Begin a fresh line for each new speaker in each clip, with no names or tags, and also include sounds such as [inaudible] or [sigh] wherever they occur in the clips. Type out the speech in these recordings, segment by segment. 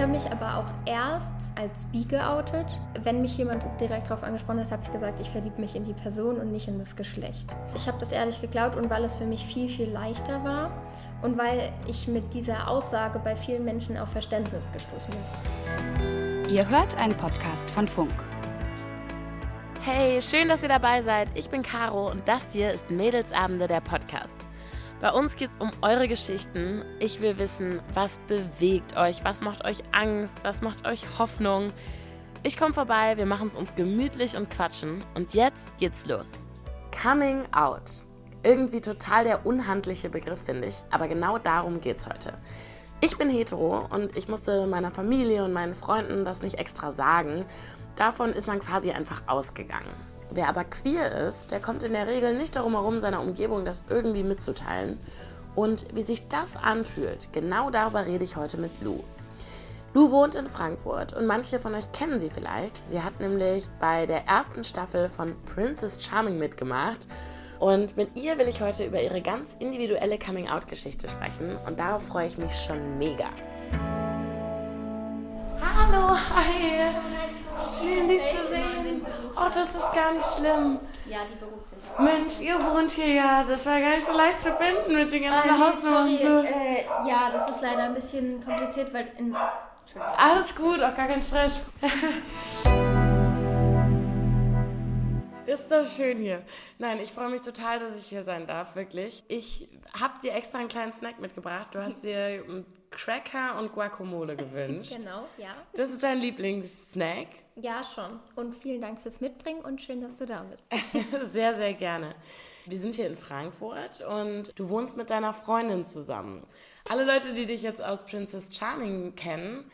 habe mich aber auch erst als bi geoutet. Wenn mich jemand direkt darauf angesprochen hat, habe ich gesagt, ich verliebe mich in die Person und nicht in das Geschlecht. Ich habe das ehrlich geglaubt und weil es für mich viel, viel leichter war und weil ich mit dieser Aussage bei vielen Menschen auf Verständnis gestoßen bin.
Ihr hört einen Podcast von Funk.
Hey, schön, dass ihr dabei seid. Ich bin Caro und das hier ist Mädelsabende der Podcast. Bei uns geht es um eure Geschichten. Ich will wissen, was bewegt euch, was macht euch Angst, was macht euch Hoffnung. Ich komme vorbei, wir machen es uns gemütlich und quatschen. Und jetzt geht's los. Coming out. Irgendwie total der unhandliche Begriff, finde ich. Aber genau darum geht's heute. Ich bin hetero und ich musste meiner Familie und meinen Freunden das nicht extra sagen. Davon ist man quasi einfach ausgegangen. Wer aber queer ist, der kommt in der Regel nicht darum herum, seiner Umgebung das irgendwie mitzuteilen. Und wie sich das anfühlt, genau darüber rede ich heute mit Lou. Lou wohnt in Frankfurt und manche von euch kennen sie vielleicht. Sie hat nämlich bei der ersten Staffel von Princess Charming mitgemacht. Und mit ihr will ich heute über ihre ganz individuelle Coming-out-Geschichte sprechen und darauf freue ich mich schon mega. Hallo, hi! Schön, dich zu sehen. Oh, das ist gar nicht schlimm.
Ja, die beruht sich.
Mensch, ihr wohnt hier ja. Das war gar nicht so leicht zu finden mit den ganzen
Ah, nee,
Hausnummern und so.
Äh, ja, das ist leider ein bisschen kompliziert, weil in.
Alles gut, auch gar kein Stress. Ist das schön hier. Nein, ich freue mich total, dass ich hier sein darf, wirklich. Ich habe dir extra einen kleinen Snack mitgebracht. Du hast dir Cracker und Guacamole gewünscht. [laughs]
Genau, ja.
Das ist dein Lieblingssnack?
Ja, schon. Und vielen Dank fürs Mitbringen und schön, dass du da bist. [laughs]
Sehr, sehr gerne. Wir sind hier in Frankfurt und du wohnst mit deiner Freundin zusammen. Alle Leute, die dich jetzt aus Princess Charming kennen,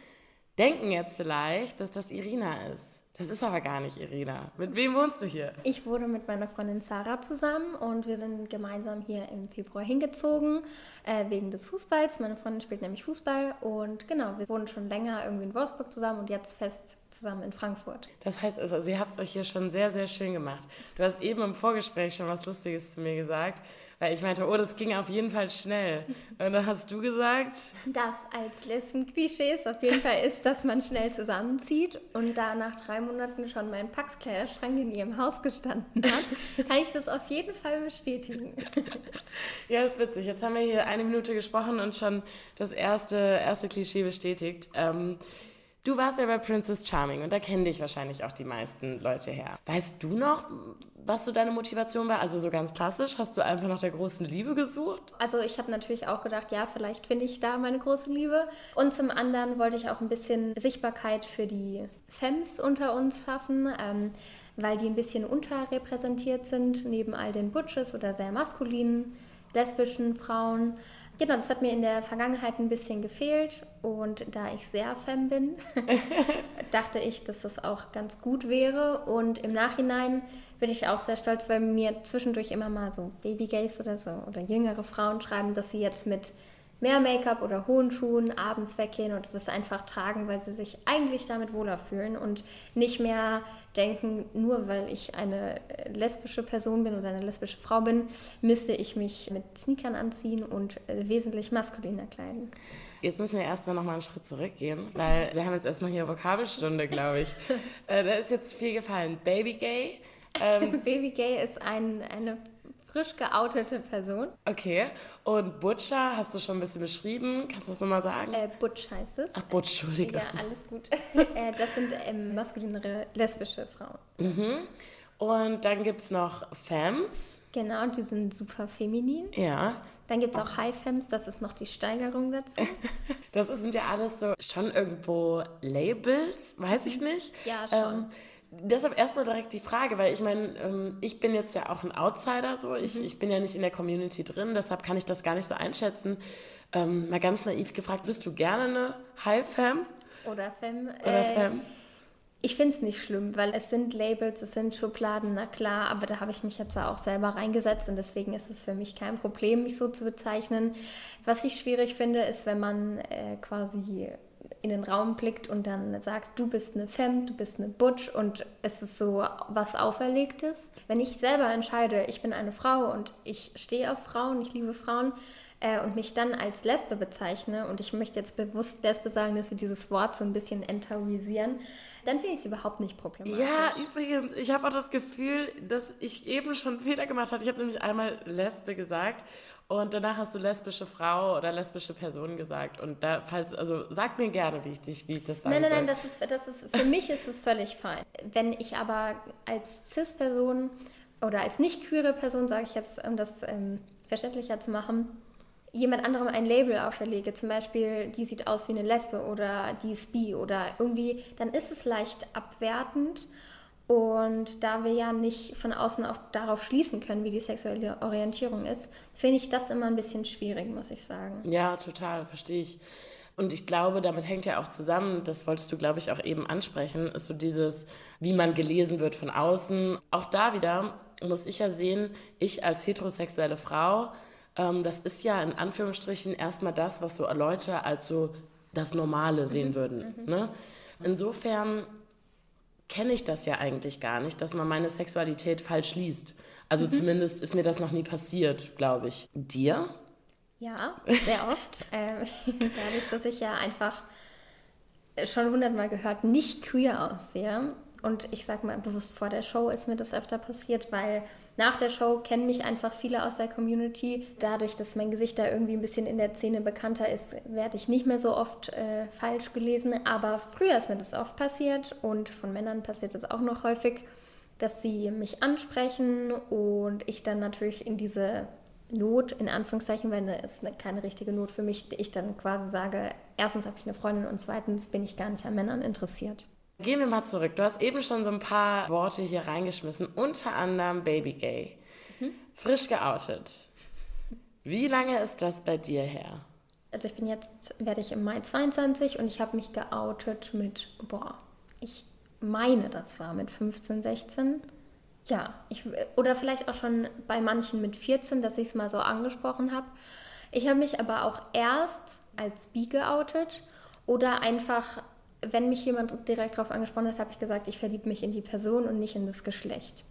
denken jetzt vielleicht, dass das Irina ist. Das ist aber gar nicht Irina. Mit wem wohnst du hier?
Ich wohne mit meiner Freundin Sarah zusammen und wir sind gemeinsam hier im Februar hingezogen, äh, wegen des Fußballs. Meine Freundin spielt nämlich Fußball und genau, wir wohnen schon länger irgendwie in Wolfsburg zusammen und jetzt fest zusammen in Frankfurt.
Das heißt also, ihr habt es euch hier schon sehr, sehr schön gemacht. Du hast eben im Vorgespräch schon was Lustiges zu mir gesagt, weil ich meinte, oh, das ging auf jeden Fall schnell. Und dann hast du gesagt,
Das als Lesben-Klischees auf jeden Fall ist, dass man schnell zusammenzieht und da nach drei Monaten schon mein Pax-Kleiderschrank in ihrem Haus gestanden hat, kann ich das auf jeden Fall bestätigen. [laughs]
Ja, ist witzig. Jetzt haben wir hier eine Minute gesprochen und schon das erste, erste Klischee bestätigt. Ähm, du warst ja bei Princess Charming und da kennen dich wahrscheinlich auch die meisten Leute her. Weißt du noch, was so deine Motivation war? Also so ganz klassisch, hast du einfach nach der großen Liebe gesucht?
Also ich habe natürlich auch gedacht, ja, vielleicht finde ich da meine große Liebe. Und zum anderen wollte ich auch ein bisschen Sichtbarkeit für die Femmes unter uns schaffen, ähm, weil die ein bisschen unterrepräsentiert sind, neben all den Butches oder sehr maskulinen, lesbischen Frauen. Genau, das hat mir in der Vergangenheit ein bisschen gefehlt und da ich sehr femme bin, [laughs] [laughs] dachte ich, dass das auch ganz gut wäre. Und im Nachhinein bin ich auch sehr stolz, weil mir zwischendurch immer mal so Babygays oder so oder jüngere Frauen schreiben, dass sie jetzt mit mehr Make-up oder hohen Schuhen abends weggehen und das einfach tragen, weil sie sich eigentlich damit wohler fühlen und nicht mehr denken, nur weil ich eine lesbische Person bin oder eine lesbische Frau bin, müsste ich mich mit Sneakern anziehen und wesentlich maskuliner kleiden.
Jetzt müssen wir erstmal nochmal einen Schritt zurückgehen, weil wir haben jetzt erstmal hier Vokabelstunde, glaube ich. [laughs] äh, da ist jetzt viel gefallen. Baby Gay. Ähm, [laughs]
Baby Gay ist ein, eine frisch geoutete Person.
okay. Und Butcher hast du schon ein bisschen beschrieben. Kannst du das nochmal sagen?
Äh, Butch heißt es.
Ach, Butch, Entschuldige.
Ja, alles gut. [laughs] äh, das sind ähm, maskulinere lesbische Frauen.
Mhm. Und dann gibt es noch Femmes.
Genau, die sind super feminin.
Ja.
Dann gibt es auch High Femmes, das ist noch die Steigerung dazu. [laughs]
Das sind ja alles so schon irgendwo Labels, weiß ich nicht.
Ja, schon.
Ähm, deshalb erstmal direkt die Frage, weil ich meine, ähm, ich bin jetzt ja auch ein Outsider so. Ich, ich bin ja nicht in der Community drin, deshalb kann ich das gar nicht so einschätzen. Ähm, mal ganz naiv gefragt, bist du gerne eine High Femme
Oder Femme.
oder
äh,
Femme?
Ich finde es nicht schlimm, weil es sind Labels, es sind Schubladen, na klar, aber da habe ich mich jetzt auch selber reingesetzt und deswegen ist es für mich kein Problem, mich so zu bezeichnen. Was ich schwierig finde, ist, wenn man äh, quasi in den Raum blickt und dann sagt, du bist eine Femme, du bist eine Butch und es ist so was Auferlegtes. Wenn ich selber entscheide, ich bin eine Frau und ich stehe auf Frauen, ich liebe Frauen, äh, und mich dann als Lesbe bezeichne, und ich möchte jetzt bewusst Lesbe sagen, dass wir dieses Wort so ein bisschen enttabuisieren, dann finde ich es überhaupt nicht problematisch.
Ja, übrigens, ich habe auch das Gefühl, dass ich eben schon Fehler gemacht habe. Ich habe nämlich einmal Lesbe gesagt und danach hast du lesbische Frau oder lesbische Person gesagt. Und da, falls, also sag mir gerne, wie ich dich, wie ich das sage.
Nein, nein, nein, das ist, das ist, für mich ist es völlig fein. Wenn ich aber als Cis-Person oder als nicht queere Person, sage ich jetzt, um das ähm, verständlicher zu machen, jemand anderem ein Label auferlege, zum Beispiel, die sieht aus wie eine Lesbe oder die ist bi oder irgendwie, dann ist es leicht abwertend. Und da wir ja nicht von außen auf, darauf schließen können, wie die sexuelle Orientierung ist, finde ich das immer ein bisschen schwierig, muss ich sagen.
Ja, total, verstehe ich. Und ich glaube, damit hängt ja auch zusammen, das wolltest du, glaube ich, auch eben ansprechen, ist so dieses, wie man gelesen wird von außen. Auch da wieder muss ich ja sehen, ich als heterosexuelle Frau, ähm, das ist ja in Anführungsstrichen erstmal das, was so Leute als so das Normale sehen mhm. würden. Mhm. Ne? Insofern kenne ich das ja eigentlich gar nicht, dass man meine Sexualität falsch liest. Also mhm. zumindest ist mir das noch nie passiert, glaube ich. Dir?
Ja, sehr oft. [laughs] äh, dadurch, dass ich ja einfach schon hundertmal gehört nicht queer aussehe und ich sage mal bewusst vor der Show ist mir das öfter passiert, weil nach der Show kennen mich einfach viele aus der Community. Dadurch, dass mein Gesicht da irgendwie ein bisschen in der Szene bekannter ist, werde ich nicht mehr so oft äh, falsch gelesen. Aber früher ist mir das oft passiert und von Männern passiert das auch noch häufig, dass sie mich ansprechen und ich dann natürlich in diese Not, in Anführungszeichen, weil es ist keine richtige Not für mich, ich dann quasi sage, erstens habe ich eine Freundin und zweitens bin ich gar nicht an Männern interessiert.
Gehen wir mal zurück. Du hast eben schon so ein paar Worte hier reingeschmissen, unter anderem Baby Gay. Mhm. Frisch geoutet. Wie lange ist das bei dir her?
Also ich bin jetzt, werde ich im Mai 22 und ich habe mich geoutet mit, boah, ich meine, das war mit 15, 16. Ja, ich, oder vielleicht auch schon bei manchen mit 14, dass ich es mal so angesprochen habe. Ich habe mich aber auch erst als bi geoutet oder einfach wenn mich jemand direkt darauf angesprochen hat, habe ich gesagt, ich verliebe mich in die Person und nicht in das Geschlecht.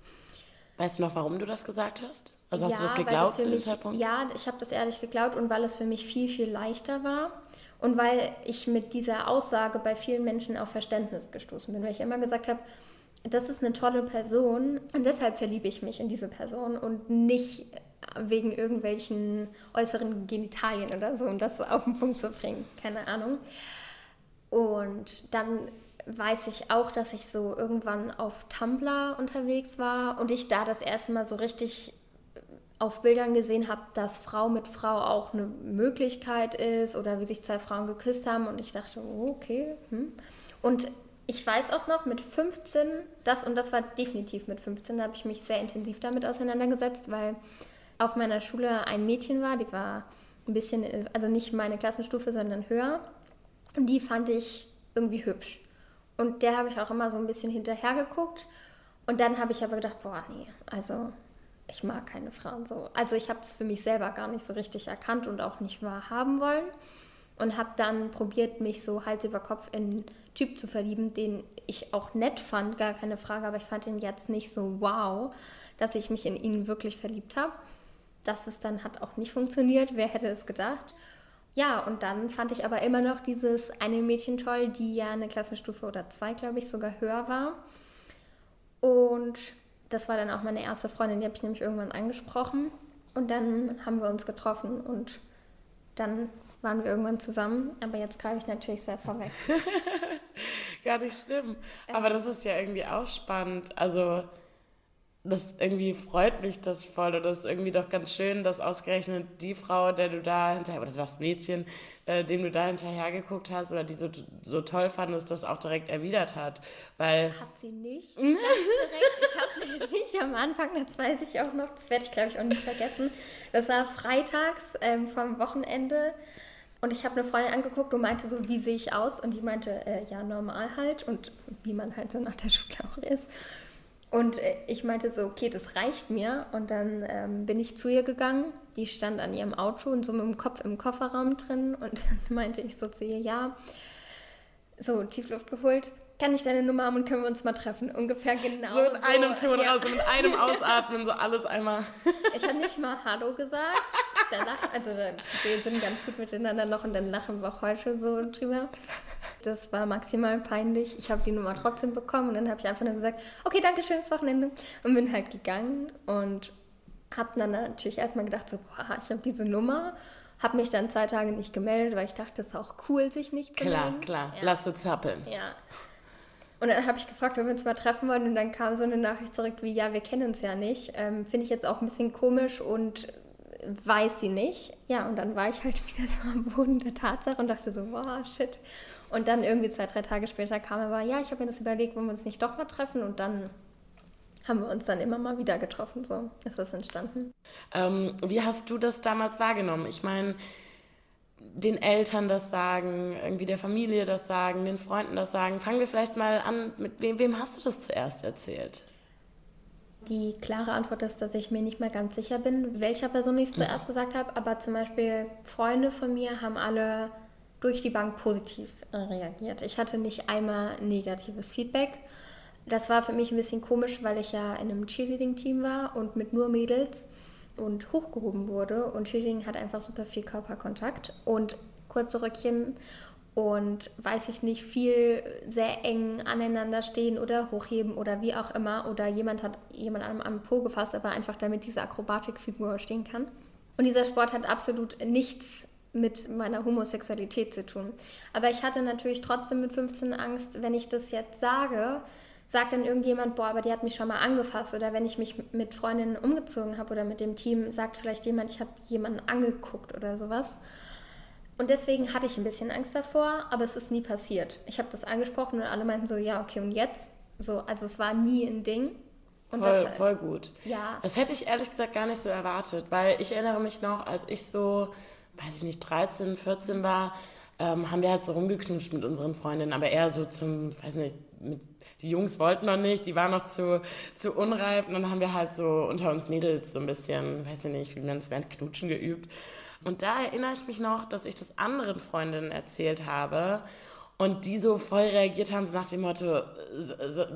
Weißt du noch, warum du das gesagt hast? Also hast ja, du das geglaubt das
zu dem Zeitpunkt? Ja, ich habe das ehrlich geglaubt und weil es für mich viel, viel leichter war und weil ich mit dieser Aussage bei vielen Menschen auf Verständnis gestoßen bin, weil ich immer gesagt habe, das ist eine tolle Person und deshalb verliebe ich mich in diese Person und nicht wegen irgendwelchen äußeren Genitalien oder so, um das auf den Punkt zu bringen. Keine Ahnung. Und dann weiß ich auch, dass ich so irgendwann auf Tumblr unterwegs war und ich da das erste Mal so richtig auf Bildern gesehen habe, dass Frau mit Frau auch eine Möglichkeit ist oder wie sich zwei Frauen geküsst haben und ich dachte, oh, okay. Hm. Und ich weiß auch noch mit 15, das und das war definitiv mit 15, da habe ich mich sehr intensiv damit auseinandergesetzt, weil auf meiner Schule ein Mädchen war, die war ein bisschen, also nicht meine Klassenstufe, sondern höher und die fand ich irgendwie hübsch. Und der habe ich auch immer so ein bisschen hinterher geguckt. Und dann habe ich aber gedacht, boah, nee, also ich mag keine Frauen so. Also ich habe es für mich selber gar nicht so richtig erkannt und auch nicht wahrhaben wollen. Und habe dann probiert, mich so Hals über Kopf in einen Typ zu verlieben, den ich auch nett fand, gar keine Frage, aber ich fand ihn jetzt nicht so wow, dass ich mich in ihn wirklich verliebt habe. Das ist dann hat auch nicht funktioniert, wer hätte es gedacht. Ja, und dann fand ich aber immer noch dieses eine Mädchen toll, die ja eine Klassenstufe oder zwei, glaube ich, sogar höher war. Und das war dann auch meine erste Freundin, die habe ich nämlich irgendwann angesprochen. Und dann haben wir uns getroffen und dann waren wir irgendwann zusammen. Aber jetzt greife ich natürlich sehr vorweg. [laughs]
Gar nicht schlimm. Aber das ist ja irgendwie auch spannend. Also das irgendwie freut mich das voll das ist irgendwie doch ganz schön, dass ausgerechnet die Frau, der du da hinterher, oder das Mädchen, äh, dem du da hinterher geguckt hast oder die so, so toll fandest, das auch direkt erwidert hat, weil...
Hat sie nicht. direkt. Ich habe nämlich am Anfang, das weiß ich auch noch, das werde ich glaube ich auch nicht vergessen, das war freitags ähm, vom Wochenende und ich habe eine Freundin angeguckt und meinte so, wie sehe ich aus? Und die meinte, äh, ja, normal halt und wie man halt so nach der Schule auch ist. Und äh, ich meinte so, okay, das reicht mir. Und dann ähm, bin ich zu ihr gegangen. Die stand an ihrem Auto und so mit dem Kopf im Kofferraum drin. Und [laughs] dann meinte ich so zu ihr, ja, so Tiefluft geholt. Kann ich deine Nummer haben und können wir uns mal treffen? Ungefähr genau.
So in einem Ton ja. raus, so mit einem [laughs] Ausatmen, so alles einmal.
Ich habe nicht mal Hallo gesagt. [laughs] da lachen, also wir sind ganz gut miteinander noch und dann lachen wir auch heute so drüber. Das war maximal peinlich. Ich habe die Nummer trotzdem bekommen und dann habe ich einfach nur gesagt, okay, danke, schönes Wochenende und bin halt gegangen und habe dann natürlich erstmal gedacht, so, boah, ich habe diese Nummer habe mich dann zwei Tage nicht gemeldet, weil ich dachte, es ist auch cool, sich nicht zu
klar,
melden.
Klar, klar. Ja. Lass es zappeln.
Ja. Und dann habe ich gefragt, ob wir uns mal treffen wollen. Und dann kam so eine Nachricht zurück wie, ja, wir kennen uns ja nicht. Ähm, Finde ich jetzt auch ein bisschen komisch und weiß sie nicht. Ja, und dann war ich halt [laughs] wieder so am Boden der Tatsache und dachte so, wow, shit. Und dann irgendwie zwei, drei Tage später kam aber, ja, ich habe mir das überlegt, wollen wir uns nicht doch mal treffen? Und dann haben wir uns dann immer mal wieder getroffen. So ist das entstanden.
Ähm, wie hast du das damals wahrgenommen? Ich meine, den Eltern das sagen, irgendwie der Familie das sagen, den Freunden das sagen. Fangen wir vielleicht mal an, mit wem, wem hast du das zuerst erzählt?
Die klare Antwort ist, dass ich mir nicht mehr ganz sicher bin, welcher Person ich es zuerst gesagt habe. Aber zum Beispiel Freunde von mir haben alle durch die Bank positiv reagiert. Ich hatte nicht einmal negatives Feedback. Das war für mich ein bisschen komisch, weil ich ja in einem Cheerleading-Team war und mit nur Mädels und hochgehoben wurde. Und Cheerleading hat einfach super viel Körperkontakt und kurze Röckchen und weiß ich nicht, viel sehr eng aneinander stehen oder hochheben oder wie auch immer. Oder jemand hat jemand am, am Po gefasst, aber einfach damit diese Akrobatikfigur stehen kann. Und dieser Sport hat absolut nichts mit meiner Homosexualität zu tun. Aber ich hatte natürlich trotzdem mit 15 Angst, wenn ich das jetzt sage, sagt dann irgendjemand, boah, aber die hat mich schon mal angefasst. Oder wenn ich mich mit Freundinnen umgezogen habe oder mit dem Team, sagt vielleicht jemand, ich habe jemanden angeguckt oder sowas. Und deswegen hatte ich ein bisschen Angst davor, aber es ist nie passiert. Ich habe das angesprochen und alle meinten so, ja, okay, und jetzt? So, also es war nie ein Ding.
Und voll, das, voll gut. Ja. Das hätte ich ehrlich gesagt gar nicht so erwartet, weil ich erinnere mich noch, als ich so, weiß ich nicht, 13, 14 war, ähm, haben wir halt so rumgeknutscht mit unseren Freundinnen, aber eher so zum, weiß nicht, mit die Jungs wollten noch nicht, die waren noch zu, zu unreif. Und dann haben wir halt so unter uns Mädels so ein bisschen, weiß ich nicht, wie man es nennt, knutschen geübt. Und da erinnere ich mich noch, dass ich das anderen Freundinnen erzählt habe. Und die so voll reagiert haben, so nach dem Motto,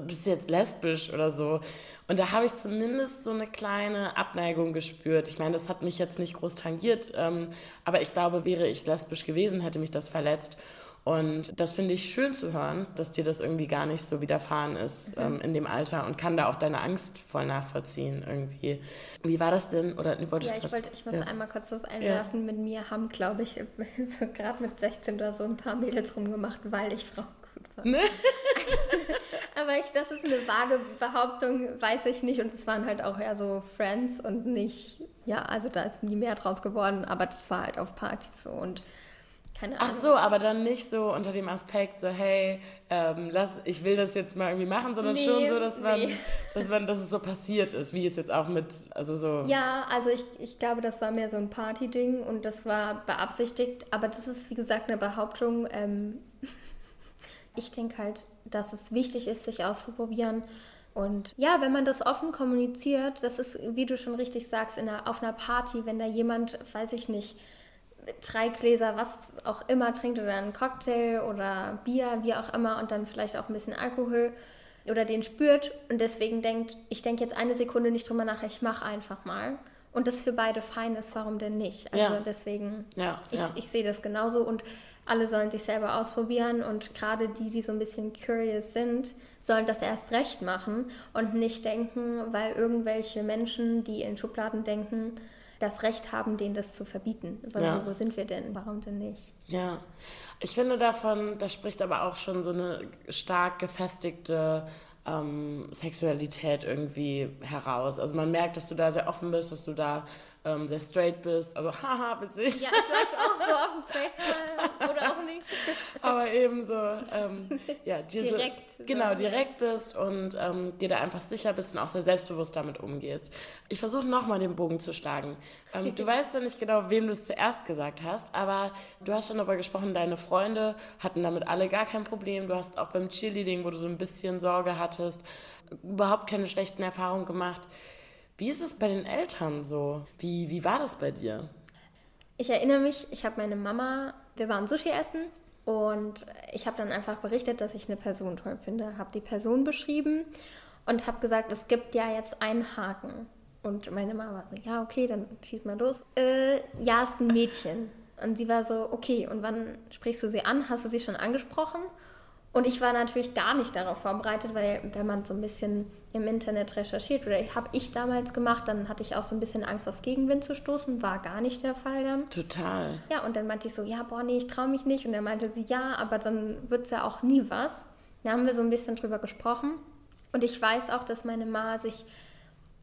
bist du jetzt lesbisch oder so. Und da habe ich zumindest so eine kleine Abneigung gespürt. Ich meine, das hat mich jetzt nicht groß tangiert, ähm, aber ich glaube, wäre ich lesbisch gewesen, hätte mich das verletzt. Und das finde ich schön zu hören, dass dir das irgendwie gar nicht so widerfahren ist mhm. ähm, in dem Alter und kann da auch deine Angst voll nachvollziehen irgendwie. Wie war das denn? Oder,
ja, ich, wollte, ich muss ja. einmal kurz das einwerfen. Ja. Mit mir haben, glaube ich, [laughs] so gerade mit 16 oder so ein paar Mädels rumgemacht, weil ich Frau gut war. Ne? [laughs] aber ich, das ist eine vage Behauptung, weiß ich nicht. Und es waren halt auch eher so Friends und nicht, ja, also da ist nie mehr draus geworden, aber das war halt auf Partys so. Und
keine Ahnung. Ach so, aber dann nicht so unter dem Aspekt, so hey, ähm, lass, ich will das jetzt mal irgendwie machen, sondern nee, schon so, dass man, nee. dass man, dass es so passiert ist, wie es jetzt auch mit, also so.
Ja, also ich, ich glaube, das war mehr so ein Party-Ding und das war beabsichtigt, aber das ist wie gesagt eine Behauptung. Ähm, [laughs] ich denke halt, dass es wichtig ist, sich auszuprobieren. Und ja, wenn man das offen kommuniziert, das ist, wie du schon richtig sagst, in einer, auf einer Party, wenn da jemand, weiß ich nicht, drei Gläser, was auch immer trinkt oder einen Cocktail oder Bier, wie auch immer und dann vielleicht auch ein bisschen Alkohol oder den spürt und deswegen denkt, ich denke jetzt eine Sekunde nicht drüber nach, ich mache einfach mal. Und das für beide fein ist, warum denn nicht? Also ja. deswegen, ja, ich, ja. ich sehe das genauso und alle sollen sich selber ausprobieren und gerade die, die so ein bisschen curious sind, sollen das erst recht machen und nicht denken, weil irgendwelche Menschen, die in Schubladen denken, das Recht haben, denen das zu verbieten. Weil ja. wo sind wir denn? Warum denn nicht?
Ja, ich finde davon, da spricht aber auch schon so eine stark gefestigte ähm, Sexualität irgendwie heraus. Also man merkt, dass du da sehr offen bist, dass du da ähm, sehr straight bist. Also, [laughs] haha, witzig.
Ja, ich sag's auch so offen straight oder auch nicht. [laughs]
Aber eben so, ähm, [laughs] ja,
direkt.
Genau, direkt bist und ähm, dir da einfach sicher bist und auch sehr selbstbewusst damit umgehst. Ich versuche nochmal den Bogen zu schlagen. Ähm, du weißt ja nicht genau, wem du es zuerst gesagt hast, aber du hast schon darüber gesprochen, deine Freunde hatten damit alle gar kein Problem. Du hast auch beim Cheerleading, wo du so ein bisschen Sorge hattest, überhaupt keine schlechten Erfahrungen gemacht. Wie ist es bei den Eltern so? Wie, wie war das bei dir?
Ich erinnere mich, ich habe meine Mama, wir waren Sushi essen und ich habe dann einfach berichtet, dass ich eine Person toll finde, habe die Person beschrieben und habe gesagt, es gibt ja jetzt einen Haken. Und meine Mama war so, ja, okay, dann schieß mal los. Äh, ja, ist ein Mädchen. Und sie war so, okay, und wann sprichst du sie an? Hast du sie schon angesprochen? Und ich war natürlich gar nicht darauf vorbereitet, weil wenn man so ein bisschen im Internet recherchiert, oder habe ich damals gemacht, dann hatte ich auch so ein bisschen Angst auf Gegenwind zu stoßen, war gar nicht der Fall dann.
Total.
Ja, und dann meinte ich so, ja, boah, nee, ich traue mich nicht. Und er meinte sie, ja, aber dann wird es ja auch nie was. Da haben wir so ein bisschen drüber gesprochen. Und ich weiß auch, dass meine Ma sich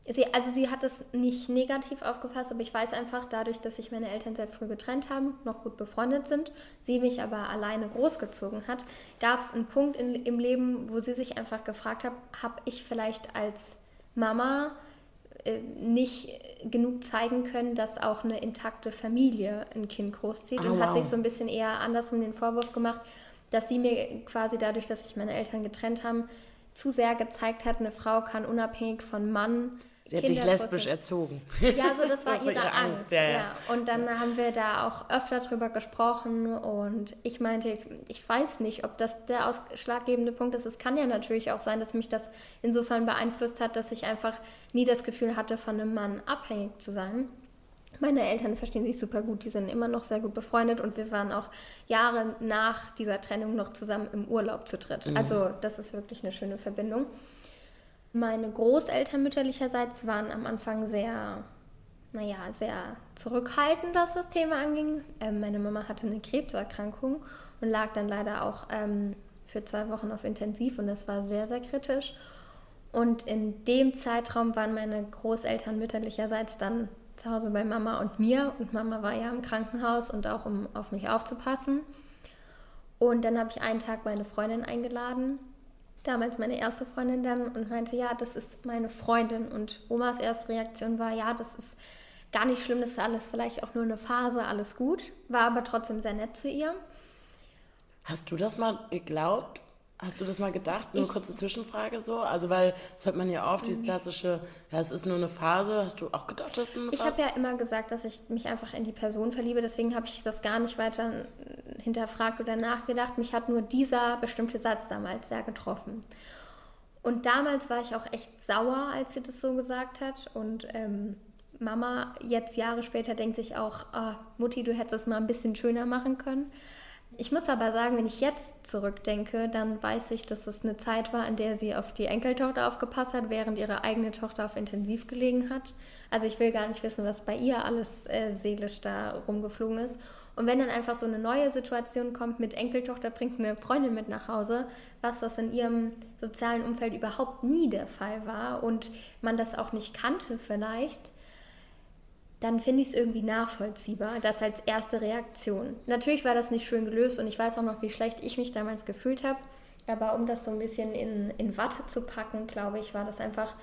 Sie, also sie hat es nicht negativ aufgefasst, aber ich weiß einfach, dadurch, dass sich meine Eltern sehr früh getrennt haben, noch gut befreundet sind, sie mich aber alleine großgezogen hat, gab es einen Punkt in, im Leben, wo sie sich einfach gefragt hat, habe ich vielleicht als Mama äh, nicht genug zeigen können, dass auch eine intakte Familie ein Kind großzieht oh, und hat wow. sich so ein bisschen eher andersrum den Vorwurf gemacht, dass sie mir quasi dadurch, dass sich meine Eltern getrennt haben, zu sehr gezeigt hat, eine Frau kann unabhängig von Mann
Sie hat dich lesbisch erzogen.
Ja, so das war [laughs] das ihre, ihre, Angst. Angst ja, ja. ja, Und dann haben wir da auch öfter drüber gesprochen und ich meinte, ich weiß nicht, ob das der ausschlaggebende Punkt ist. Es kann ja natürlich auch sein, dass mich das insofern beeinflusst hat, dass ich einfach nie das Gefühl hatte, von einem Mann abhängig zu sein. Meine Eltern verstehen sich super gut, die sind immer noch sehr gut befreundet und wir waren auch Jahre nach dieser Trennung noch zusammen im Urlaub zu dritt. Mhm. Also das ist wirklich eine schöne Verbindung. Meine Großeltern mütterlicherseits waren am Anfang sehr, naja, sehr zurückhaltend, was das Thema anging. Ähm, meine Mama hatte eine Krebserkrankung und lag dann leider auch ähm, für zwei Wochen auf Intensiv und das war sehr, sehr kritisch. Und in dem Zeitraum waren meine Großeltern mütterlicherseits dann zu Hause bei Mama und mir. Und Mama war ja im Krankenhaus und auch um auf mich aufzupassen. Und dann habe ich einen Tag meine Freundin eingeladen damals meine erste Freundin dann und meinte, ja, das ist meine Freundin. Und Omas erste Reaktion war, ja, das ist gar nicht schlimm, das ist alles vielleicht auch nur eine Phase, alles gut. War aber trotzdem sehr nett zu ihr.
Hast du das mal geglaubt? Hast du das mal gedacht? Nur ich, kurze Zwischenfrage so. Also, weil das hört man ja oft, dieses mhm. klassische, ja, es ist nur eine Phase. Hast du auch gedacht, dass du eine
Phase? Ich habe ja immer gesagt, dass ich mich einfach in die Person verliebe. Deswegen habe ich das gar nicht weiter hinterfragt oder nachgedacht. Mich hat nur dieser bestimmte Satz damals sehr getroffen. Und damals war ich auch echt sauer, als sie das so gesagt hat. Und ähm, Mama, jetzt Jahre später, denkt sich auch, oh, Mutti, du hättest es mal ein bisschen schöner machen können. Ich muss aber sagen, wenn ich jetzt zurückdenke, dann weiß ich, dass es eine Zeit war, in der sie auf die Enkeltochter aufgepasst hat, während ihre eigene Tochter auf Intensiv gelegen hat. Also ich will gar nicht wissen, was bei ihr alles äh, seelisch da rumgeflogen ist. Und wenn dann einfach so eine neue Situation kommt mit Enkeltochter bringt eine Freundin mit nach Hause, was das in ihrem sozialen Umfeld überhaupt nie der Fall war und man das auch nicht kannte vielleicht, dann finde ich es irgendwie nachvollziehbar, das als erste Reaktion. Natürlich war das nicht schön gelöst und ich weiß auch noch, wie schlecht ich mich damals gefühlt habe. Aber um das so ein bisschen in, in Watte zu packen, glaube ich, war das einfach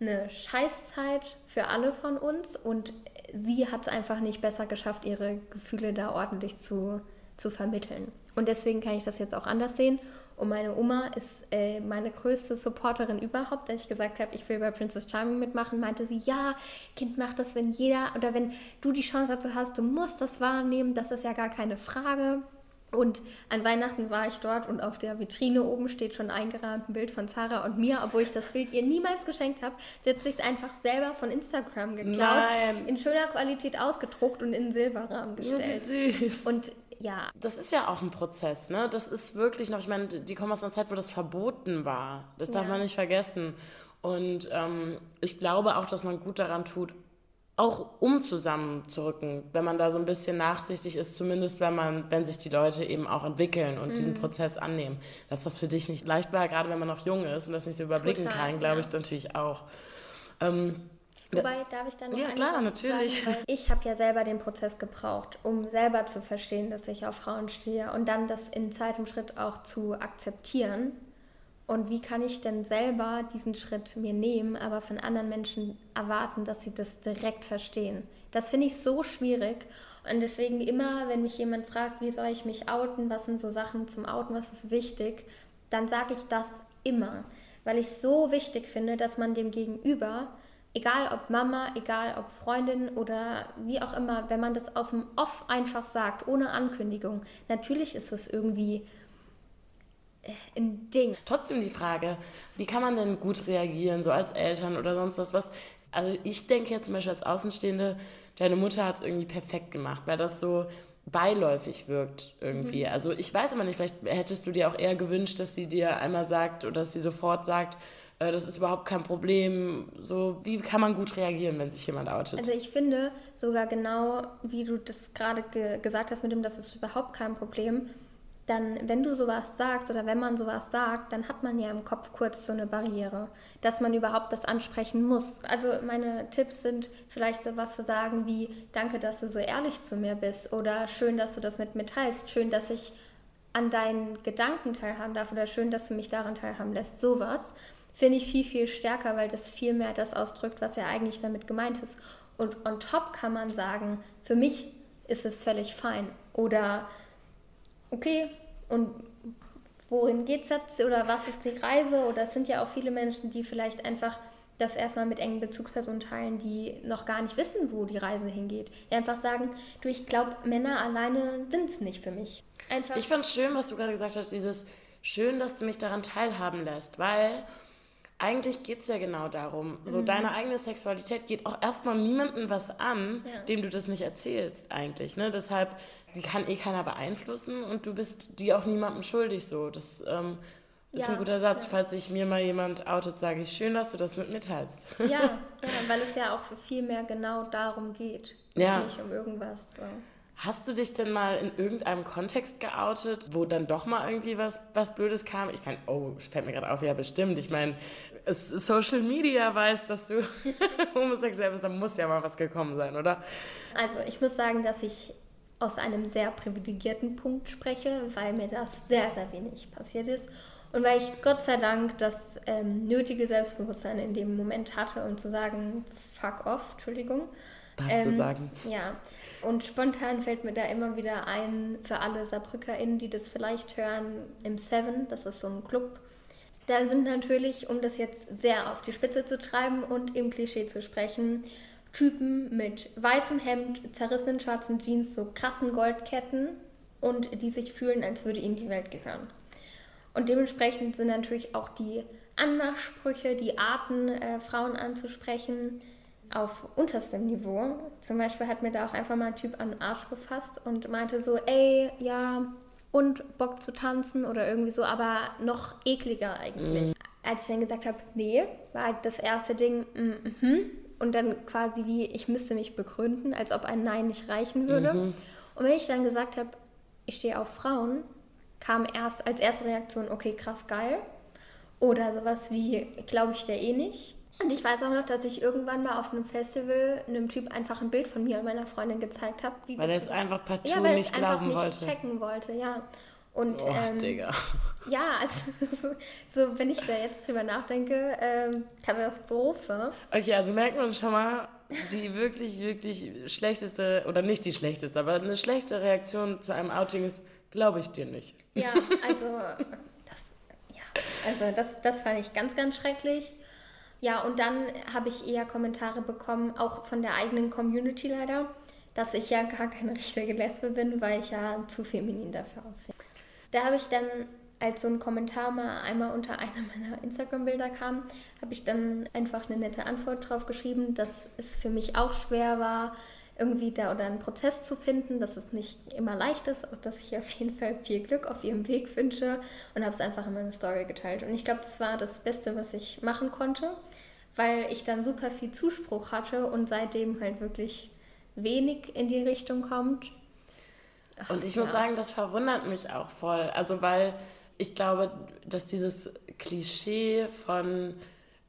eine Scheißzeit für alle von uns und sie hat es einfach nicht besser geschafft, ihre Gefühle da ordentlich zu, zu vermitteln. Und deswegen kann ich das jetzt auch anders sehen. Und meine Oma ist äh, meine größte Supporterin überhaupt. Als ich gesagt habe, ich will bei Princess Charming mitmachen, meinte sie, ja, Kind, mach das, wenn jeder oder wenn du die Chance dazu hast, du musst das wahrnehmen, das ist ja gar keine Frage. Und an Weihnachten war ich dort und auf der Vitrine oben steht schon eingerahmt ein Bild von Sarah und mir, obwohl ich das Bild ihr niemals geschenkt habe. Sie hat sich einfach selber von Instagram geklaut, Nein. in schöner Qualität ausgedruckt und in einen Silberrahmen gestellt. Wie süß. Und ja.
Das ist ja auch ein Prozess, ne? Das ist wirklich noch, ich meine, die kommen aus einer Zeit, wo das verboten war. Das darf ja. man nicht vergessen. Und ähm, ich glaube auch, dass man gut daran tut, auch um zusammenzurücken, wenn man da so ein bisschen nachsichtig ist, zumindest wenn man, wenn sich die Leute eben auch entwickeln und mhm. diesen Prozess annehmen. Dass das für dich nicht leicht war, gerade wenn man noch jung ist und das nicht so überblicken Total, kann, glaube ja. ich natürlich auch. Ähm,
Wobei, darf ich dann noch
Ja, klar, natürlich.
Sagen, ich habe ja selber den Prozess gebraucht, um selber zu verstehen, dass ich auf Frauen stehe und dann das in zweitem Schritt auch zu akzeptieren und wie kann ich denn selber diesen Schritt mir nehmen, aber von anderen Menschen erwarten, dass sie das direkt verstehen? Das finde ich so schwierig. Und deswegen immer, wenn mich jemand fragt, wie soll ich mich outen, was sind so Sachen zum Outen, was ist wichtig, dann sage ich das immer. Weil ich es so wichtig finde, dass man dem Gegenüber, egal ob Mama, egal ob Freundin oder wie auch immer, wenn man das aus dem Off einfach sagt, ohne Ankündigung, natürlich ist es irgendwie ein Ding.
Trotzdem die Frage, wie kann man denn gut reagieren, so als Eltern oder sonst was? Was also ich denke ja zum Beispiel als Außenstehende, deine Mutter hat es irgendwie perfekt gemacht, weil das so beiläufig wirkt irgendwie. Mhm. Also ich weiß aber nicht, vielleicht hättest du dir auch eher gewünscht, dass sie dir einmal sagt oder dass sie sofort sagt, äh, das ist überhaupt kein Problem. So, wie kann man gut reagieren, wenn sich jemand outet?
Also ich finde sogar genau, wie du das gerade ge gesagt hast mit dem, das ist überhaupt kein Problem, dann, wenn du sowas sagst oder wenn man sowas sagt, dann hat man ja im Kopf kurz so eine Barriere, dass man überhaupt das ansprechen muss. Also meine Tipps sind vielleicht sowas zu sagen wie, danke, dass du so ehrlich zu mir bist oder schön, dass du das mit mir teilst, schön, dass ich an deinen Gedanken teilhaben darf oder schön, dass du mich daran teilhaben lässt. Sowas finde ich viel, viel stärker, weil das viel mehr das ausdrückt, was ja eigentlich damit gemeint ist. Und on top kann man sagen, für mich ist es völlig fein oder okay, und wohin geht es jetzt oder was ist die Reise? Oder es sind ja auch viele Menschen, die vielleicht einfach das erstmal mit engen Bezugspersonen teilen, die noch gar nicht wissen, wo die Reise hingeht. Die einfach sagen, du, ich glaube, Männer alleine sind es nicht für mich.
Einfach. Ich fand schön, was du gerade gesagt hast, dieses schön, dass du mich daran teilhaben lässt, weil eigentlich geht es ja genau darum. So mhm. deine eigene Sexualität geht auch erstmal niemandem was an, ja. dem du das nicht erzählst eigentlich. Ne? Deshalb, die kann eh keiner beeinflussen und du bist die auch niemandem schuldig so. Das ähm, ist ja, ein guter Satz. Ja. Falls sich mir mal jemand outet, sage ich, schön, dass du das mit mir teilst.
Ja, [laughs] ja weil es ja auch viel mehr genau darum geht. Ja. Nicht um irgendwas. So.
Hast du dich denn mal in irgendeinem Kontext geoutet, wo dann doch mal irgendwie was, was Blödes kam? Ich meine, oh, fällt mir gerade auf, ja, bestimmt. Ich meine, Social Media weiß, dass du [laughs] homosexuell bist, dann muss ja mal was gekommen sein, oder?
Also, ich muss sagen, dass ich aus einem sehr privilegierten Punkt spreche, weil mir das sehr, sehr wenig passiert ist. Und weil ich Gott sei Dank das ähm, nötige Selbstbewusstsein in dem Moment hatte, um zu sagen, fuck off, Entschuldigung.
Darfst ähm, du sagen.
Ja, und spontan fällt mir da immer wieder ein, für alle SaarbrückerInnen, die das vielleicht hören, im Seven, das ist so ein Club. Da sind natürlich, um das jetzt sehr auf die Spitze zu treiben und im Klischee zu sprechen, Typen mit weißem Hemd, zerrissenen schwarzen Jeans, so krassen Goldketten und die sich fühlen, als würde ihnen die Welt gehören. Und dementsprechend sind natürlich auch die Anmachsprüche, die Arten, äh, Frauen anzusprechen, auf unterstem Niveau. Zum Beispiel hat mir da auch einfach mal ein Typ an den Arsch gefasst und meinte so, ey, ja, und Bock zu tanzen oder irgendwie so, aber noch ekliger eigentlich. Mhm. Als ich dann gesagt habe, nee, war halt das erste Ding, mhm. Mm und dann quasi wie, ich müsste mich begründen, als ob ein Nein nicht reichen würde. Mhm. Und wenn ich dann gesagt habe, ich stehe auf Frauen, kam erst als erste Reaktion, okay, krass geil. Oder sowas wie, glaube ich dir eh nicht. Und ich weiß auch noch, dass ich irgendwann mal auf einem Festival einem Typ einfach ein Bild von mir und meiner Freundin gezeigt habe.
Weil er es einfach partout ja, weil nicht glauben
einfach
nicht
checken wollte, ja. Und,
oh, ähm, Digga.
Ja, also [laughs] so, wenn ich da jetzt drüber nachdenke, ähm, Katastrophe.
Okay, also merkt man schon mal, die wirklich, wirklich schlechteste, oder nicht die schlechteste, aber eine schlechte Reaktion zu einem Outing ist, glaube ich dir nicht.
Ja, also das, ja, also das, das fand ich ganz, ganz schrecklich. Ja, und dann habe ich eher Kommentare bekommen, auch von der eigenen Community leider, dass ich ja gar keine [laughs] richtige Lesbe bin, weil ich ja zu feminin dafür aussehe. Da habe ich dann, als so ein Kommentar mal einmal unter [laughs] einer meiner Instagram-Bilder kam, habe ich dann einfach eine nette Antwort drauf geschrieben, dass es für mich auch schwer war, irgendwie da oder einen Prozess zu finden, dass es nicht immer leicht ist, dass ich auf jeden Fall viel Glück auf ihrem Weg wünsche und habe es einfach in meine Story geteilt. Und ich glaube, das war das Beste, was ich machen konnte, weil ich dann super viel Zuspruch hatte und seitdem halt wirklich wenig in die Richtung kommt.
Ach, und ich ja. muss sagen, das verwundert mich auch voll. Also weil ich glaube, dass dieses Klischee von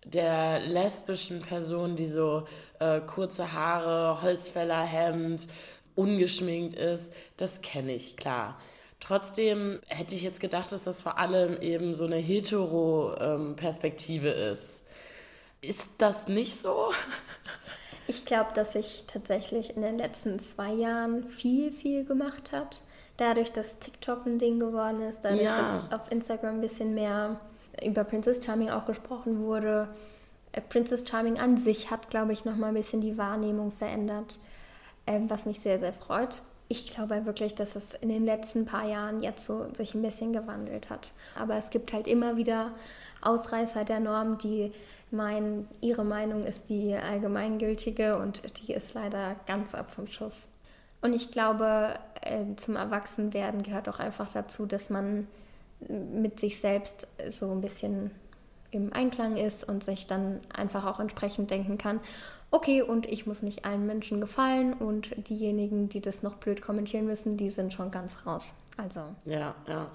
der lesbischen Person, die so äh, kurze Haare, Holzfällerhemd, ungeschminkt ist, das kenne ich, klar. Trotzdem hätte ich jetzt gedacht, dass das vor allem eben so eine hetero-Perspektive ähm, ist. Ist das nicht so? [laughs]
Ich glaube, dass sich tatsächlich in den letzten zwei Jahren viel, viel gemacht hat. Dadurch, dass TikTok ein Ding geworden ist, dadurch, ja. dass auf Instagram ein bisschen mehr über Princess Charming auch gesprochen wurde. Äh, Princess Charming an sich hat, glaube ich, noch mal ein bisschen die Wahrnehmung verändert, ähm, was mich sehr, sehr freut. Ich glaube wirklich, dass es in den letzten paar Jahren jetzt so sich ein bisschen gewandelt hat. Aber es gibt halt immer wieder Ausreißer der Norm, die meinen, ihre Meinung ist die allgemeingültige und die ist leider ganz ab vom Schuss. Und ich glaube, äh, zum Erwachsenwerden gehört auch einfach dazu, dass man mit sich selbst so ein bisschen im Einklang ist und sich dann einfach auch entsprechend denken kann, okay, und ich muss nicht allen Menschen gefallen und diejenigen, die das noch blöd kommentieren müssen, die sind schon ganz raus. Also.
Ja, ja.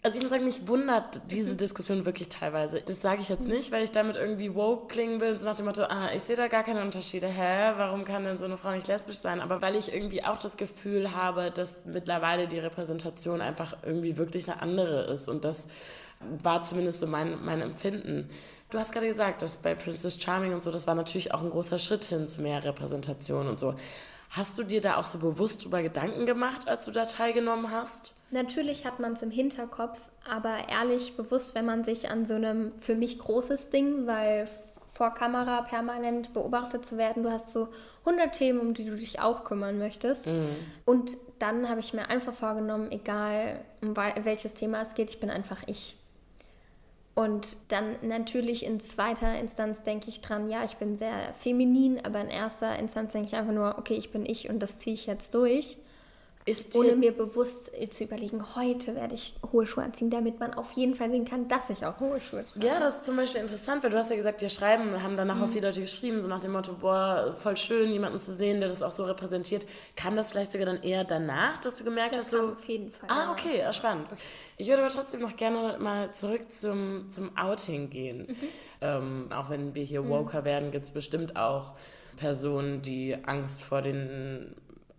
Also ich muss sagen, mich wundert diese Diskussion wirklich teilweise. Das sage ich jetzt nicht, weil ich damit irgendwie woke klingen will, so nach dem Motto, ah, ich sehe da gar keine Unterschiede. Hä, warum kann denn so eine Frau nicht lesbisch sein? Aber weil ich irgendwie auch das Gefühl habe, dass mittlerweile die Repräsentation einfach irgendwie wirklich eine andere ist und das war zumindest so mein, mein Empfinden. Du hast gerade gesagt, dass bei Princess Charming und so, das war natürlich auch ein großer Schritt hin zu mehr Repräsentation und so. Hast du dir da auch so bewusst drüber Gedanken gemacht, als du da teilgenommen hast?
Natürlich hat man es im Hinterkopf, aber ehrlich bewusst, wenn man sich an so einem für mich großes Ding, weil vor Kamera permanent beobachtet zu werden, du hast so 100 Themen, um die du dich auch kümmern möchtest. Mhm. Und dann habe ich mir einfach vorgenommen, egal um welches Thema es geht, ich bin einfach ich. Und dann natürlich in zweiter Instanz denke ich dran, ja, ich bin sehr feminin, aber in erster Instanz denke ich einfach nur, okay, ich bin ich und das ziehe ich jetzt durch. Ist ohne mir bewusst zu überlegen, heute werde ich hohe Schuhe anziehen, damit man auf jeden Fall sehen kann, dass ich auch hohe Schuhe
trage. Ja, das ist zum Beispiel interessant, weil du hast ja gesagt, dir schreiben, haben danach mhm. auch viele Leute geschrieben, so nach dem Motto, boah, voll schön, jemanden zu sehen, der das auch so repräsentiert. Kam das vielleicht sogar dann eher danach, dass du gemerkt das hast, so...
auf jeden Fall.
Ah, okay, ja. spannend. Ich würde aber trotzdem noch gerne mal zurück zum, zum Outing gehen. Mhm. Ähm, auch wenn wir hier mhm. Woker werden, gibt es bestimmt auch Personen, die Angst vor den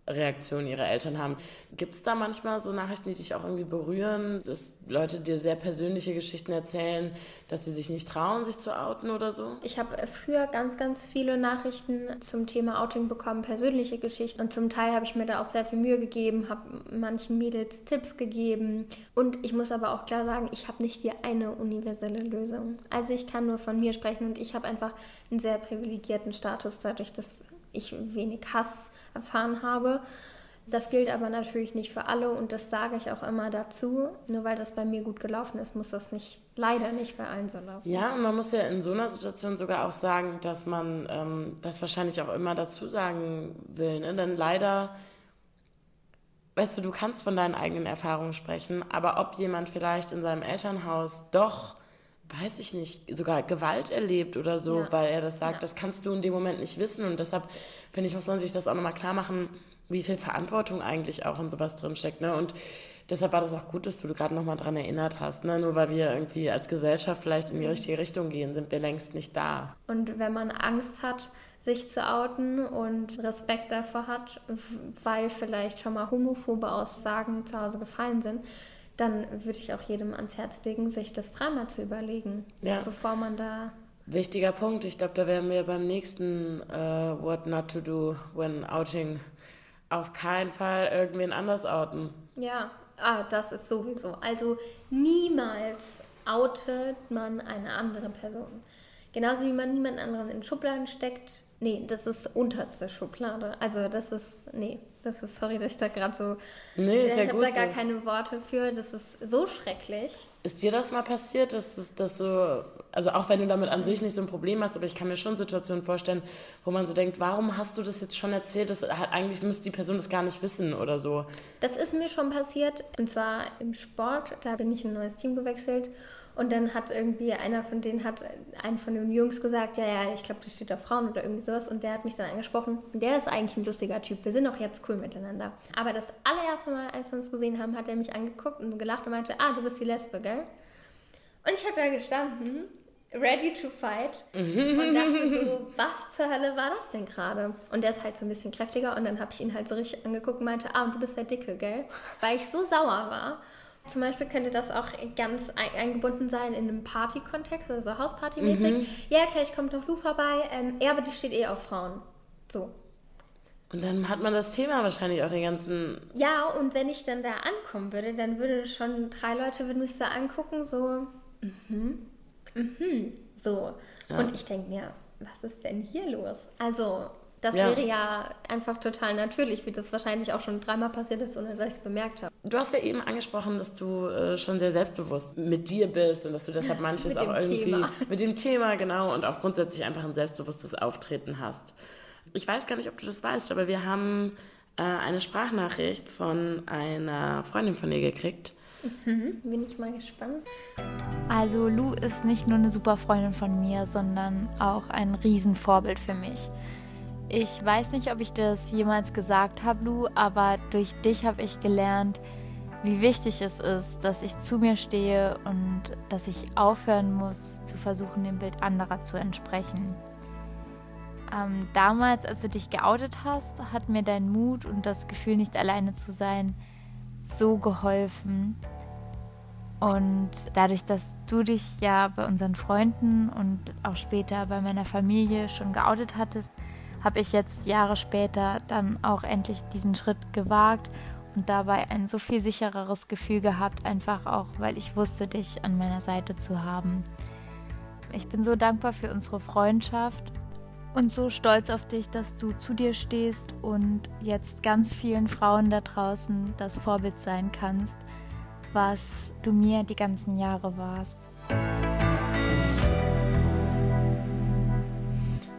Reaktionen ihrer Eltern haben. Gibt es da manchmal so Nachrichten, die dich auch irgendwie berühren, dass Leute dir sehr persönliche Geschichten erzählen, dass sie sich nicht trauen, sich zu outen oder so?
Ich habe früher ganz, ganz viele Nachrichten zum Thema Outing bekommen, persönliche Geschichten. Und zum Teil habe ich mir da auch sehr viel Mühe gegeben, habe manchen Mädels Tipps gegeben. Und ich muss aber auch klar sagen, ich habe nicht die eine universelle Lösung. Also ich kann nur von mir sprechen und ich habe einfach einen sehr privilegierten Status dadurch, dass ich wenig Hass erfahren habe. Das gilt aber natürlich nicht für alle und das sage ich auch immer dazu. Nur weil das bei mir gut gelaufen ist, muss das nicht, leider nicht bei allen so laufen.
Ja, und man muss ja in so einer Situation sogar auch sagen, dass man ähm, das wahrscheinlich auch immer dazu sagen will. Ne? Denn leider, weißt du, du kannst von deinen eigenen Erfahrungen sprechen, aber ob jemand vielleicht in seinem Elternhaus doch weiß ich nicht, sogar Gewalt erlebt oder so, ja. weil er das sagt, ja. das kannst du in dem Moment nicht wissen. Und deshalb, finde ich, muss man sich das auch nochmal klar machen, wie viel Verantwortung eigentlich auch in sowas drinsteckt. Ne? Und deshalb war das auch gut, dass du gerade nochmal dran erinnert hast. Ne? Nur weil wir irgendwie als Gesellschaft vielleicht in die mhm. richtige Richtung gehen, sind wir längst nicht da.
Und wenn man Angst hat, sich zu outen und Respekt davor hat, weil vielleicht schon mal homophobe Aussagen zu Hause gefallen sind, dann würde ich auch jedem ans Herz legen, sich das dreimal zu überlegen, ja. bevor man da.
Wichtiger Punkt. Ich glaube, da werden wir beim nächsten uh, What Not to Do when Outing auf keinen Fall irgendwen anders outen.
Ja, ah, das ist sowieso. Also niemals outet man eine andere Person. Genauso wie man niemand anderen in Schubladen steckt. Nee, das ist unterste Schublade. Also das ist, nee, das ist, sorry, dass ich da gerade so. Nee, ist ja ich habe da gar so. keine Worte für. Das ist so schrecklich.
Ist dir das mal passiert, dass das so, also auch wenn du damit an sich nicht so ein Problem hast, aber ich kann mir schon Situationen vorstellen, wo man so denkt, warum hast du das jetzt schon erzählt? Das, eigentlich müsste die Person das gar nicht wissen oder so.
Das ist mir schon passiert. Und zwar im Sport. Da bin ich in ein neues Team gewechselt. Und dann hat irgendwie einer von denen hat einen von den Jungs gesagt, ja, ja, ich glaube, das steht auf Frauen oder irgendwie sowas. Und der hat mich dann angesprochen. Und der ist eigentlich ein lustiger Typ. Wir sind auch jetzt cool miteinander. Aber das allererste Mal, als wir uns gesehen haben, hat er mich angeguckt und gelacht und meinte, ah, du bist die Lesbe, gell? Und ich habe da gestanden, ready to fight und [laughs] dachte so, was zur Hölle war das denn gerade? Und der ist halt so ein bisschen kräftiger und dann habe ich ihn halt so richtig angeguckt und meinte, ah, und du bist der Dicke, gell? Weil ich so sauer war. Zum Beispiel könnte das auch ganz eingebunden sein in einem Party-Kontext, also Hausparty-mäßig. Mhm. Ja, klar, ich komme doch Lu vorbei. Ähm, ja, aber die steht eh auf Frauen. So.
Und dann hat man das Thema wahrscheinlich auch den ganzen.
Ja, und wenn ich dann da ankommen würde, dann würde schon drei Leute würden mich so angucken, so, mhm, mhm, so. Ja. Und ich denke mir, was ist denn hier los? Also, Das ja. wäre ja einfach total natürlich, wie das wahrscheinlich auch schon dreimal passiert ist, ohne dass ich es bemerkt habe.
Du hast ja eben angesprochen, dass du äh, schon sehr selbstbewusst mit dir bist und dass du deshalb [laughs] manches auch irgendwie Thema. [laughs] mit dem Thema, genau, und auch grundsätzlich einfach ein selbstbewusstes Auftreten hast. Ich weiß gar nicht, ob du das weißt, aber wir haben äh, eine Sprachnachricht von einer Freundin von dir gekriegt.
Mhm, bin ich mal gespannt.
Also Lou ist nicht nur eine super Freundin von mir, sondern auch ein Riesenvorbild für mich. Ich weiß nicht, ob ich das jemals gesagt habe, Lou, aber durch dich habe ich gelernt, wie wichtig es ist, dass ich zu mir stehe und dass ich aufhören muss, zu versuchen, dem Bild anderer zu entsprechen. Ähm, damals, als du dich geoutet hast, hat mir dein Mut und das Gefühl, nicht alleine zu sein, so geholfen. Und dadurch, dass du dich ja bei unseren Freunden und auch später bei meiner Familie schon geoutet hattest, habe ich jetzt Jahre später dann auch endlich diesen Schritt gewagt und dabei ein so viel sichereres Gefühl gehabt, einfach auch, weil ich wusste, dich an meiner Seite zu haben. Ich bin so dankbar für unsere Freundschaft und so stolz auf dich, dass du zu dir stehst und jetzt ganz vielen Frauen da draußen das Vorbild sein kannst, was du mir die ganzen Jahre warst.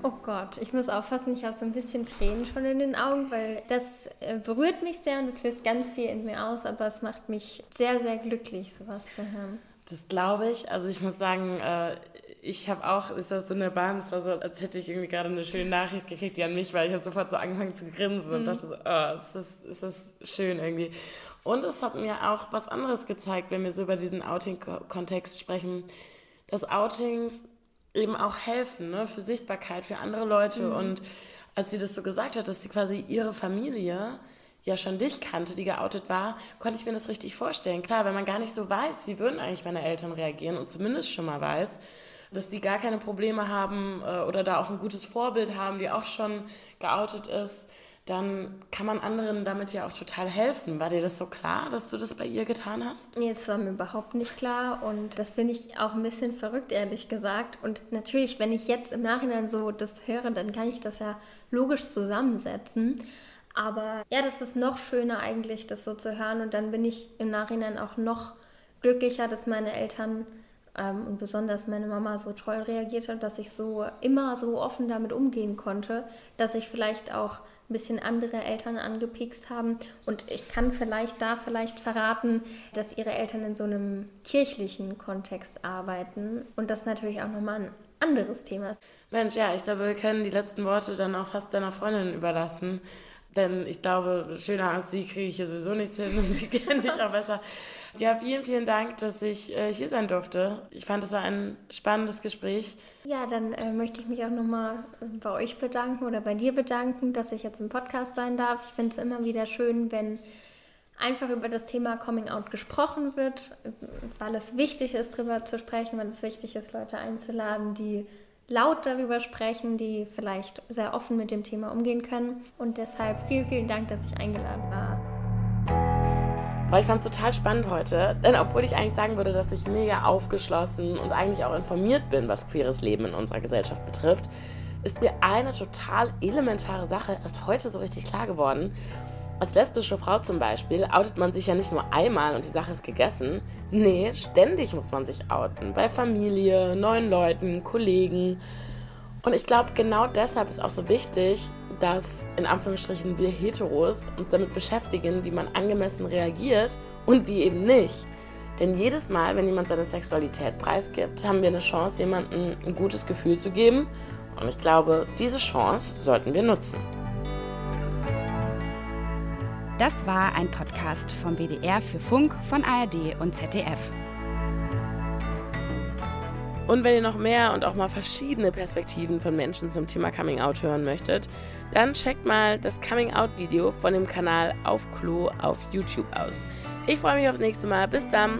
Oh Gott, ich muss aufpassen, ich habe so ein bisschen Tränen schon in den Augen, weil das äh, berührt mich sehr und es löst ganz viel in mir aus, aber es macht mich sehr, sehr glücklich, sowas zu hören.
Das glaube ich. Also ich muss sagen, äh, ich habe auch, ist das so in der Bahn, es war so, als hätte ich irgendwie gerade eine schöne Nachricht gekriegt, die an mich, weil ich habe sofort so angefangen zu grinsen und mhm. dachte so, oh, ist das, ist das schön irgendwie. Und es hat mir auch was anderes gezeigt, wenn wir so über diesen Outing-Kontext sprechen, dass Outings eben auch helfen, ne, für Sichtbarkeit, für andere Leute. Mhm. Und als sie das so gesagt hat, dass sie quasi ihre Familie ja schon dich kannte, die geoutet war, konnte ich mir das richtig vorstellen. Klar, wenn man gar nicht so weiß, wie würden eigentlich meine Eltern reagieren und zumindest schon mal weiß, dass die gar keine Probleme haben äh, oder da auch ein gutes Vorbild haben, die auch schon geoutet ist, dann kann man anderen damit ja auch total helfen. War dir das so klar, dass du das bei ihr getan hast?
Nee, das war mir überhaupt nicht klar und das finde ich auch ein bisschen verrückt, ehrlich gesagt. Und natürlich, wenn ich jetzt im Nachhinein so das höre, dann kann ich das ja logisch zusammensetzen. Aber ja, das ist noch schöner eigentlich, das so zu hören. Und dann bin ich im Nachhinein auch noch glücklicher, dass meine Eltern ähm, und besonders meine Mama so toll reagiert hat, dass ich so immer so offen damit umgehen konnte, dass ich vielleicht auch ein bisschen andere Eltern angepikst haben. Und ich kann vielleicht da vielleicht verraten, dass ihre Eltern in so einem kirchlichen Kontext arbeiten und das natürlich auch nochmal ein anderes Thema ist.
Mensch, ja, ich glaube, wir können die letzten Worte dann auch fast deiner Freundin überlassen. Denn ich glaube, schöner als sie kriege ich hier sowieso nichts hin und sie kennen dich auch besser. Ja, vielen, vielen Dank, dass ich äh, hier sein durfte. Ich fand, es war ein spannendes Gespräch.
Ja, dann äh, möchte ich mich auch nochmal bei euch bedanken oder bei dir bedanken, dass ich jetzt im Podcast sein darf. Ich finde es immer wieder schön, wenn einfach über das Thema Coming Out gesprochen wird, weil es wichtig ist, darüber zu sprechen, weil es wichtig ist, Leute einzuladen, die laut darüber sprechen, die vielleicht sehr offen mit dem Thema umgehen können. Und deshalb vielen, vielen Dank, dass ich eingeladen war.
Aber ich fand es total spannend heute, denn obwohl ich eigentlich sagen würde, dass ich mega aufgeschlossen und eigentlich auch informiert bin, was queeres Leben in unserer Gesellschaft betrifft, ist mir eine total elementare Sache erst heute so richtig klar geworden. Als lesbische Frau zum Beispiel outet man sich ja nicht nur einmal und die Sache ist gegessen. Nee, ständig muss man sich outen. Bei Familie, neuen Leuten, Kollegen. Und ich glaube, genau deshalb ist auch so wichtig, dass in Anführungsstrichen wir Heteros uns damit beschäftigen, wie man angemessen reagiert und wie eben nicht. Denn jedes Mal, wenn jemand seine Sexualität preisgibt, haben wir eine Chance, jemandem ein gutes Gefühl zu geben. Und ich glaube, diese Chance sollten wir nutzen.
Das war ein Podcast vom WDR für Funk von ARD und ZDF.
Und wenn ihr noch mehr und auch mal verschiedene Perspektiven von Menschen zum Thema Coming Out hören möchtet, dann checkt mal das Coming Out Video von dem Kanal Auf Klo auf YouTube aus. Ich freue mich aufs nächste Mal. Bis dann.